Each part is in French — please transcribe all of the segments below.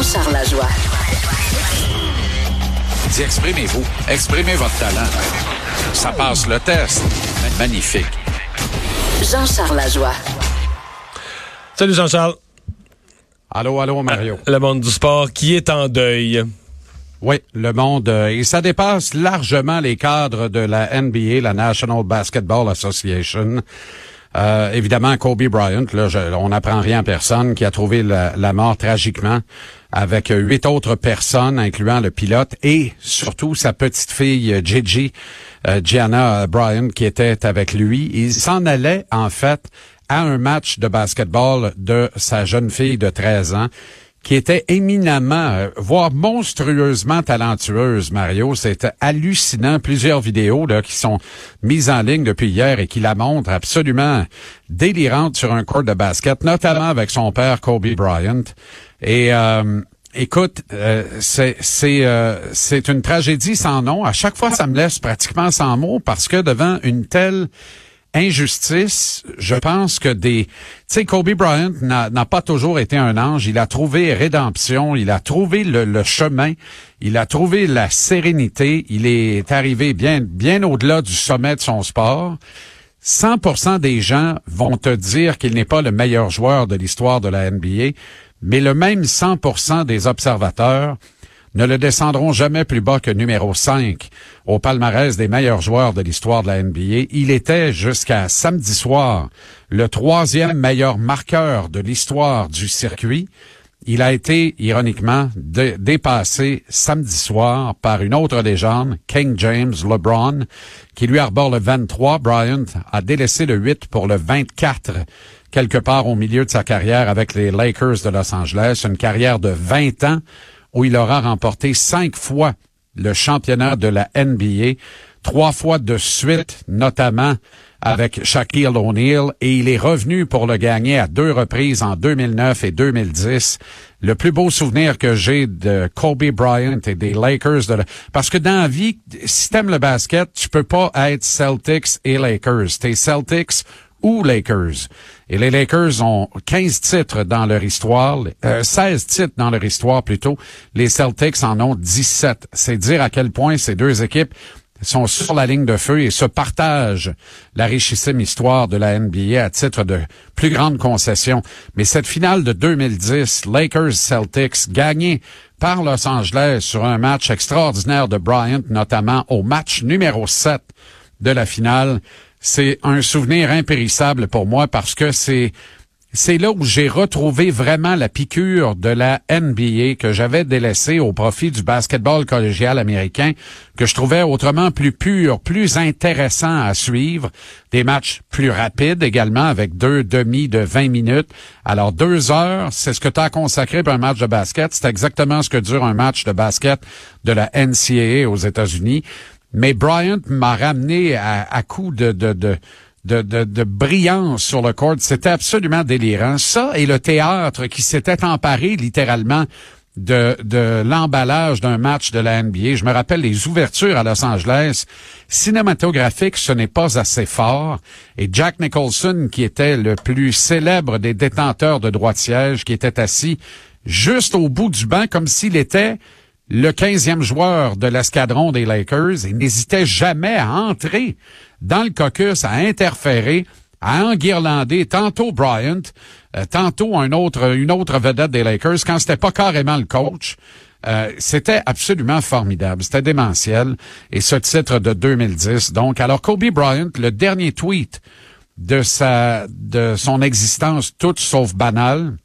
Jean-Charles Lajoie. Dis, exprimez-vous. Exprimez votre talent. Ça passe le test. Magnifique. Jean-Charles Lajoie. Salut Jean-Charles. Allô, allô, Mario. Le monde du sport qui est en deuil. Oui, le monde, euh, et ça dépasse largement les cadres de la NBA, la National Basketball Association. Euh, évidemment, Kobe Bryant, là, on n'apprend rien à personne, qui a trouvé la, la, mort tragiquement avec huit autres personnes, incluant le pilote et surtout sa petite fille Gigi, euh, Gianna Bryant, qui était avec lui. Il s'en allait, en fait, à un match de basketball de sa jeune fille de 13 ans qui était éminemment, euh, voire monstrueusement talentueuse, Mario. C'était hallucinant. Plusieurs vidéos qui sont mises en ligne depuis hier et qui la montrent absolument délirante sur un court de basket, notamment avec son père Kobe Bryant. Et euh, écoute, euh, c'est c'est c'est une tragédie sans nom. À chaque fois, ça me laisse pratiquement sans mots parce que devant une telle injustice, je pense que des... Tu sais, Kobe Bryant n'a pas toujours été un ange. Il a trouvé rédemption, il a trouvé le, chemin, il a trouvé la sérénité. Il est arrivé bien, bien au-delà du sommet de son sport. 100% des gens vont te dire qu'il n'est pas le meilleur joueur de l'histoire de la NBA, mais le même 100% des observateurs ne le descendront jamais plus bas que numéro 5 au palmarès des meilleurs joueurs de l'histoire de la NBA. Il était jusqu'à samedi soir le troisième meilleur marqueur de l'histoire du circuit. Il a été, ironiquement, dépassé samedi soir par une autre légende, King James LeBron, qui lui arbore le 23. Bryant a délaissé le 8 pour le 24 quelque part au milieu de sa carrière avec les Lakers de Los Angeles. Une carrière de 20 ans où il aura remporté cinq fois le championnat de la NBA, trois fois de suite, notamment avec Shaquille O'Neal, et il est revenu pour le gagner à deux reprises en 2009 et 2010. Le plus beau souvenir que j'ai de Kobe Bryant et des Lakers, de parce que dans la vie, si t'aimes le basket, tu peux pas être Celtics et Lakers. T'es Celtics ou Lakers. Et les Lakers ont 15 titres dans leur histoire, euh, 16 titres dans leur histoire plutôt. Les Celtics en ont 17. C'est dire à quel point ces deux équipes sont sur la ligne de feu et se partagent la richissime histoire de la NBA à titre de plus grande concession. Mais cette finale de 2010, Lakers-Celtics, gagnée par Los Angeles sur un match extraordinaire de Bryant, notamment au match numéro 7 de la finale, c'est un souvenir impérissable pour moi parce que c'est c'est là où j'ai retrouvé vraiment la piqûre de la NBA que j'avais délaissée au profit du basketball collégial américain, que je trouvais autrement plus pur, plus intéressant à suivre, des matchs plus rapides également avec deux demi de 20 minutes. Alors deux heures, c'est ce que tu as consacré pour un match de basket. C'est exactement ce que dure un match de basket de la NCAA aux États-Unis. Mais Bryant m'a ramené à, à coup de, brillance sur le court. C'était absolument délirant. Ça et le théâtre qui s'était emparé littéralement de, de l'emballage d'un match de la NBA. Je me rappelle les ouvertures à Los Angeles. Cinématographique, ce n'est pas assez fort. Et Jack Nicholson, qui était le plus célèbre des détenteurs de droit de siège, qui était assis juste au bout du banc comme s'il était le 15e joueur de l'escadron des Lakers et n'hésitait jamais à entrer dans le caucus, à interférer, à enguirlander tantôt Bryant, euh, tantôt un autre, une autre vedette des Lakers, quand c'était pas carrément le coach. Euh, c'était absolument formidable, c'était démentiel. Et ce titre de 2010, donc, alors Kobe Bryant, le dernier tweet de sa, de son existence toute sauf banale,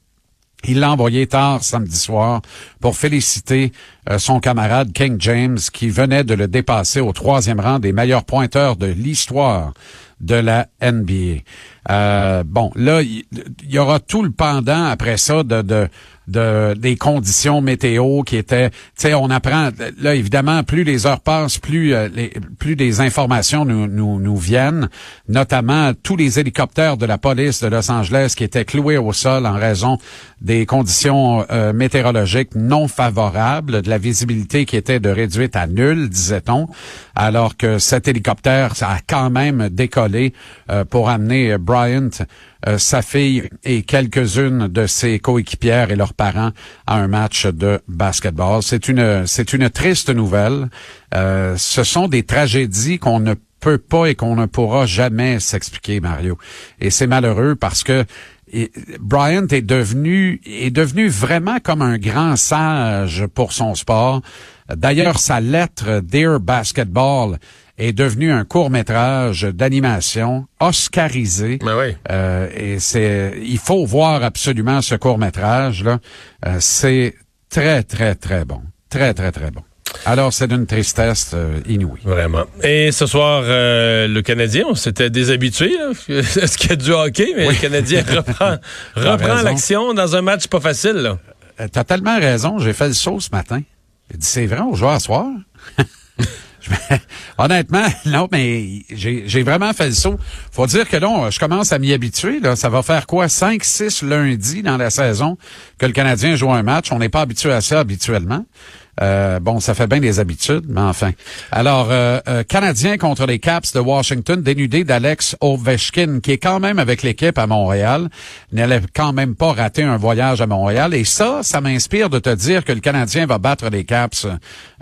il l'a envoyé tard samedi soir pour féliciter euh, son camarade King James qui venait de le dépasser au troisième rang des meilleurs pointeurs de l'histoire de la NBA. Euh, bon, là, il y, aura tout le pendant après ça de, de de des conditions météo qui étaient tu sais on apprend là évidemment plus les heures passent plus euh, les, plus des informations nous, nous nous viennent notamment tous les hélicoptères de la police de Los Angeles qui étaient cloués au sol en raison des conditions euh, météorologiques non favorables de la visibilité qui était de réduite à nulle disait-on alors que cet hélicoptère a quand même décollé euh, pour amener Bryant, euh, sa fille et quelques-unes de ses coéquipières et leurs parents à un match de basketball. C'est une, c'est une triste nouvelle. Euh, ce sont des tragédies qu'on ne peut pas et qu'on ne pourra jamais s'expliquer, Mario. Et c'est malheureux parce que Bryant est devenu est devenu vraiment comme un grand sage pour son sport. D'ailleurs, sa lettre Dear Basketball est devenue un court métrage d'animation oscarisé. Oui. Euh, et c'est il faut voir absolument ce court métrage là. Euh, c'est très très très bon, très très très bon. Alors, c'est d'une tristesse euh, inouïe. Vraiment. Et ce soir, euh, le Canadien, on s'était déshabitué. Est-ce qu'il y a du hockey? Mais le Canadien reprend, reprend l'action dans un match pas facile. Là. Euh, t'as tellement raison. J'ai fait le saut ce matin. J'ai dit, c'est vrai, on joue à soir? Honnêtement, non, mais j'ai vraiment fait le saut. Faut dire que là, je commence à m'y habituer. Là. Ça va faire quoi? 5-6 lundis dans la saison que le Canadien joue un match. On n'est pas habitué à ça habituellement. Euh, bon, ça fait bien des habitudes, mais enfin. Alors, euh, euh, Canadien contre les Caps de Washington, dénudé d'Alex Ovechkin, qui est quand même avec l'équipe à Montréal, n'allait quand même pas rater un voyage à Montréal. Et ça, ça m'inspire de te dire que le Canadien va battre les Caps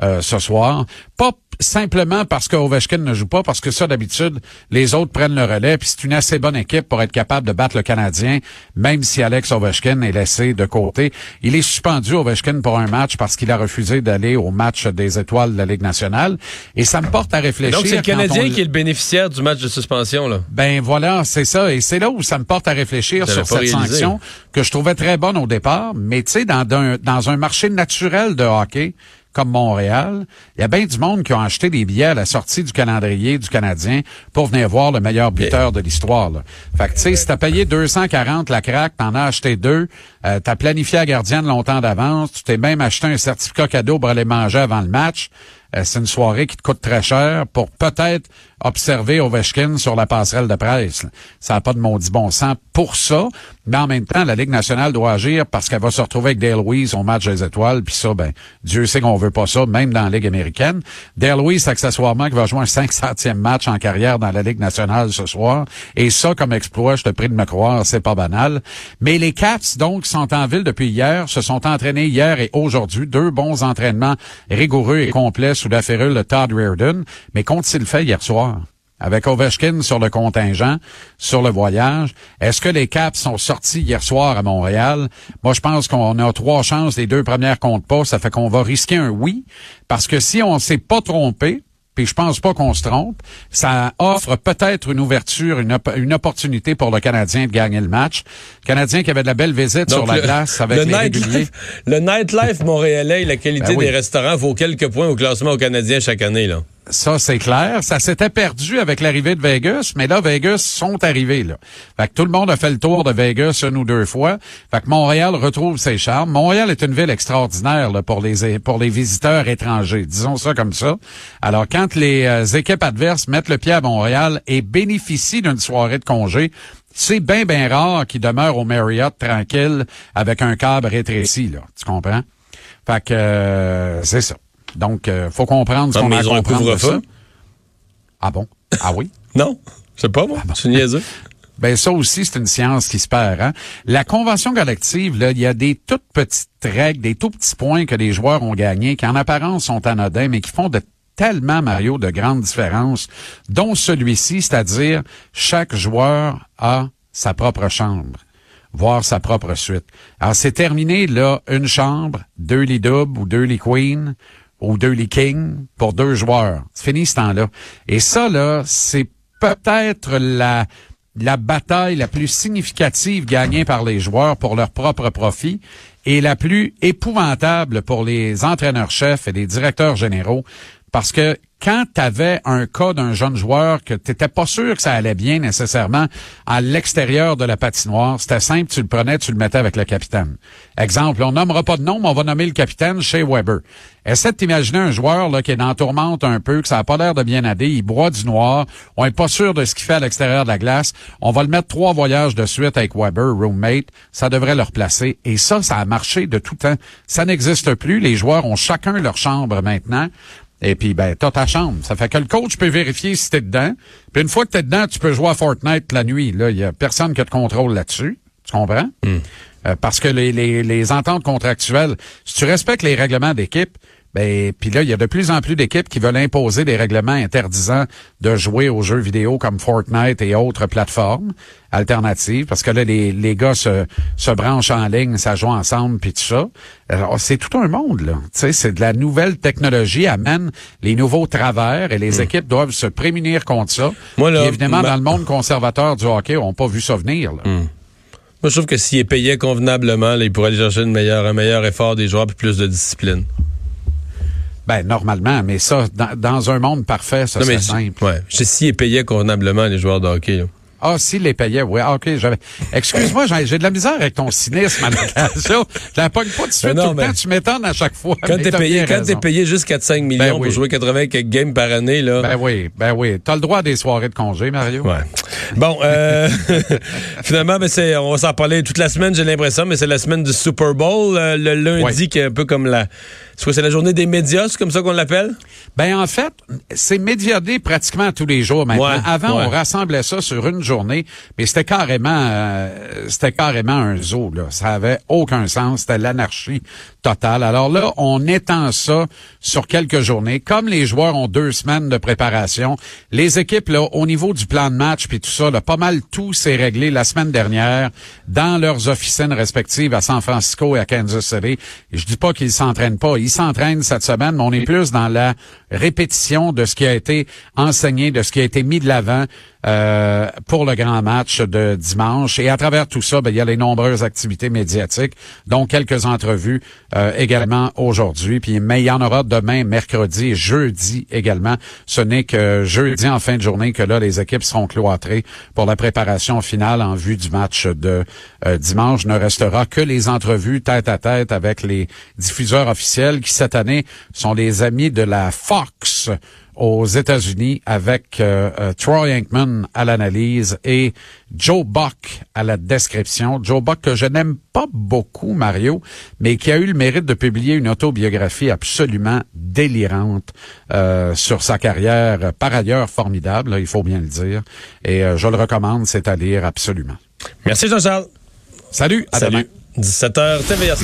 ce soir. Pas simplement parce que Ovechkin ne joue pas, parce que ça, d'habitude, les autres prennent le relais, puis c'est une assez bonne équipe pour être capable de battre le Canadien, même si Alex Ovechkin est laissé de côté. Il est suspendu, Ovechkin, pour un match parce qu'il a refusé d'aller au match des étoiles de la Ligue nationale. Et ça me porte à réfléchir. Donc, c'est le Canadien qui est le bénéficiaire du match de suspension, là. Ben voilà, c'est ça. Et c'est là où ça me porte à réfléchir sur cette sanction que je trouvais très bonne au départ. Mais tu sais, dans, dans un marché naturel de hockey, comme Montréal, il y a bien du monde qui ont acheté des billets à la sortie du calendrier du Canadien pour venir voir le meilleur buteur de l'histoire. Fait que, tu sais, si t'as payé 240 la craque, t'en as acheté deux, euh, t'as planifié la gardienne longtemps d'avance, tu t'es même acheté un certificat cadeau pour aller manger avant le match. Euh, c'est une soirée qui te coûte très cher pour peut-être observer Ovechkin sur la passerelle de presse. Ça n'a pas de maudit bon sens pour ça, mais en même temps, la Ligue nationale doit agir parce qu'elle va se retrouver avec Dale Weiss au match des étoiles, puis ça, ben, Dieu sait qu'on veut pas ça, même dans la Ligue américaine. Dale Weiss, accessoirement, qui va jouer un 500e match en carrière dans la Ligue nationale ce soir, et ça, comme exploit, je te prie de me croire, c'est pas banal. Mais les Caps, donc, sont en ville depuis hier, se sont entraînés hier et aujourd'hui, deux bons entraînements rigoureux et complets sous la férule de Todd Reardon, mais qu'ont-ils fait hier soir? avec Ovechkin sur le contingent, sur le voyage. Est-ce que les Caps sont sortis hier soir à Montréal? Moi, je pense qu'on a trois chances. Les deux premières comptent pas. Ça fait qu'on va risquer un oui. Parce que si on s'est pas trompé, puis je pense pas qu'on se trompe. Ça offre peut-être une ouverture, une, une, opportunité pour le Canadien de gagner le match. Le Canadien qui avait de la belle visite sur la glace avec le les réguliers. Le nightlife montréalais, la qualité ben des restaurants vaut quelques points au classement au Canadien chaque année. là. Ça, c'est clair. Ça s'était perdu avec l'arrivée de Vegas, mais là, Vegas sont arrivés, là. Fait que tout le monde a fait le tour de Vegas une ou deux fois. Fait que Montréal retrouve ses charmes. Montréal est une ville extraordinaire, pour les, pour les visiteurs étrangers. Disons ça comme ça. Alors, quand les euh, équipes adverses mettent le pied à Montréal et bénéficient d'une soirée de congé, c'est bien, bien rare qu'ils demeurent au Marriott tranquille avec un câble rétréci, là. Tu comprends? Fait que, euh, c'est ça. Donc, euh, faut comprendre ce qu'on a à comprendre ça. Ah bon? Ah oui? non, je sais pas, moi. Ah C'est niaiseux. Ben ça aussi, c'est une science qui se perd. Hein? La convention collective, là, il y a des toutes petites règles, des tout petits points que les joueurs ont gagnés, qui en apparence sont anodins, mais qui font de tellement, Mario, de grandes différences, dont celui-ci, c'est-à-dire chaque joueur a sa propre chambre voire sa propre suite. Alors, c'est terminé, là, une chambre, deux lits doubles ou deux lits queen, ou deux King pour deux joueurs. C'est fini ce temps-là. Et ça, là, c'est peut-être la, la bataille la plus significative gagnée par les joueurs pour leur propre profit et la plus épouvantable pour les entraîneurs-chefs et les directeurs généraux parce que quand tu avais un cas d'un jeune joueur que tu n'étais pas sûr que ça allait bien nécessairement à l'extérieur de la patinoire, c'était simple, tu le prenais, tu le mettais avec le capitaine. Exemple, on nommera pas de nom, mais on va nommer le capitaine chez Weber. Essaie de t'imaginer un joueur là, qui est dans tourmente un peu, que ça a pas l'air de bien aller, il boit du noir, on est pas sûr de ce qu'il fait à l'extérieur de la glace, on va le mettre trois voyages de suite avec Weber, roommate, ça devrait le replacer. Et ça, ça a marché de tout temps. Ça n'existe plus, les joueurs ont chacun leur chambre maintenant. Et puis, ben, t'as ta chambre. Ça fait que le coach peut vérifier si t'es dedans. Puis une fois que t'es dedans, tu peux jouer à Fortnite la nuit. Là, il y a personne qui de contrôle là-dessus. Tu comprends? Euh, parce que les, les, les ententes contractuelles, si tu respectes les règlements d'équipe, ben, puis là, il y a de plus en plus d'équipes qui veulent imposer des règlements interdisant de jouer aux jeux vidéo comme Fortnite et autres plateformes alternatives, parce que là, les, les gars se, se branchent en ligne, ça joue ensemble, puis tout ça. C'est tout un monde, là. Tu sais, c'est de la nouvelle technologie amène les nouveaux travers et les équipes doivent se prémunir contre ça. Moi, là, évidemment, ma- dans le monde conservateur du hockey, on n'a pas vu ça venir, là. Moi, je trouve que s'il est payé convenablement, là, il pourrait aller chercher une meilleure, un meilleur effort des joueurs puis plus de discipline. Ben, normalement, mais ça, dans, dans un monde parfait, ça serait simple. Ouais. Je sais s'il est payé convenablement, les joueurs de hockey. là. Ah, si les payait, oui. Ah, OK, j'avais. Excuse-moi, j'ai de la misère avec ton cynisme à l'occasion. Je la pogne pas de suite non, tout le temps. Tu m'étonnes à chaque fois. Quand t'es payé, quand t'es payé juste 4-5 millions Ben oui. pour jouer 80 quelques games par année, là. Ben oui, ben oui. T'as le droit à des soirées de congé, Mario. Ouais. Bon, euh, finalement, ben c'est, on va s'en parler toute la semaine, j'ai l'impression, mais c'est la semaine du Super Bowl, euh, le lundi, Ouais. qui est un peu comme la. Soit c'est la journée des médias, c'est comme ça qu'on l'appelle? Ben en fait, c'est médiadé pratiquement tous les jours maintenant. Ouais, Avant, ouais. on rassemblait ça sur une journée, mais c'était carrément, euh, c'était carrément un zoo. Là, ça avait aucun sens. C'était l'anarchie totale. Alors là, on étend ça sur quelques journées. Comme les joueurs ont deux semaines de préparation, les équipes là, au niveau du plan de match puis tout ça, là, pas mal tout s'est réglé la semaine dernière dans leurs officines respectives à San Francisco et à Kansas City. Et je dis pas qu'ils s'entraînent pas, ils s'entraînent cette semaine, mais on est plus dans la répétition de ce qui a été enseigné, de ce qui a été mis de l'avant euh, pour le grand match de dimanche. Et à travers tout ça, ben, il y a les nombreuses activités médiatiques, dont quelques entrevues euh, également aujourd'hui. Puis, mais il y en aura demain, mercredi et jeudi également. Ce n'est que jeudi en fin de journée que là, les équipes seront cloîtrées pour la préparation finale en vue du match de euh, dimanche. Ne restera que les entrevues tête à tête avec les diffuseurs officiels qui cette année sont les amis de la Fox aux États-Unis avec euh, euh, Troy Aikman à l'analyse et Joe Buck à la description. Joe Buck que je n'aime pas beaucoup, Mario, mais qui a eu le mérite de publier une autobiographie absolument délirante euh, sur sa carrière, par ailleurs formidable, il faut bien le dire. Et euh, je le recommande, c'est à lire absolument. Merci Jean-Charles. Salut, à demain. Salut. 17h, TVA.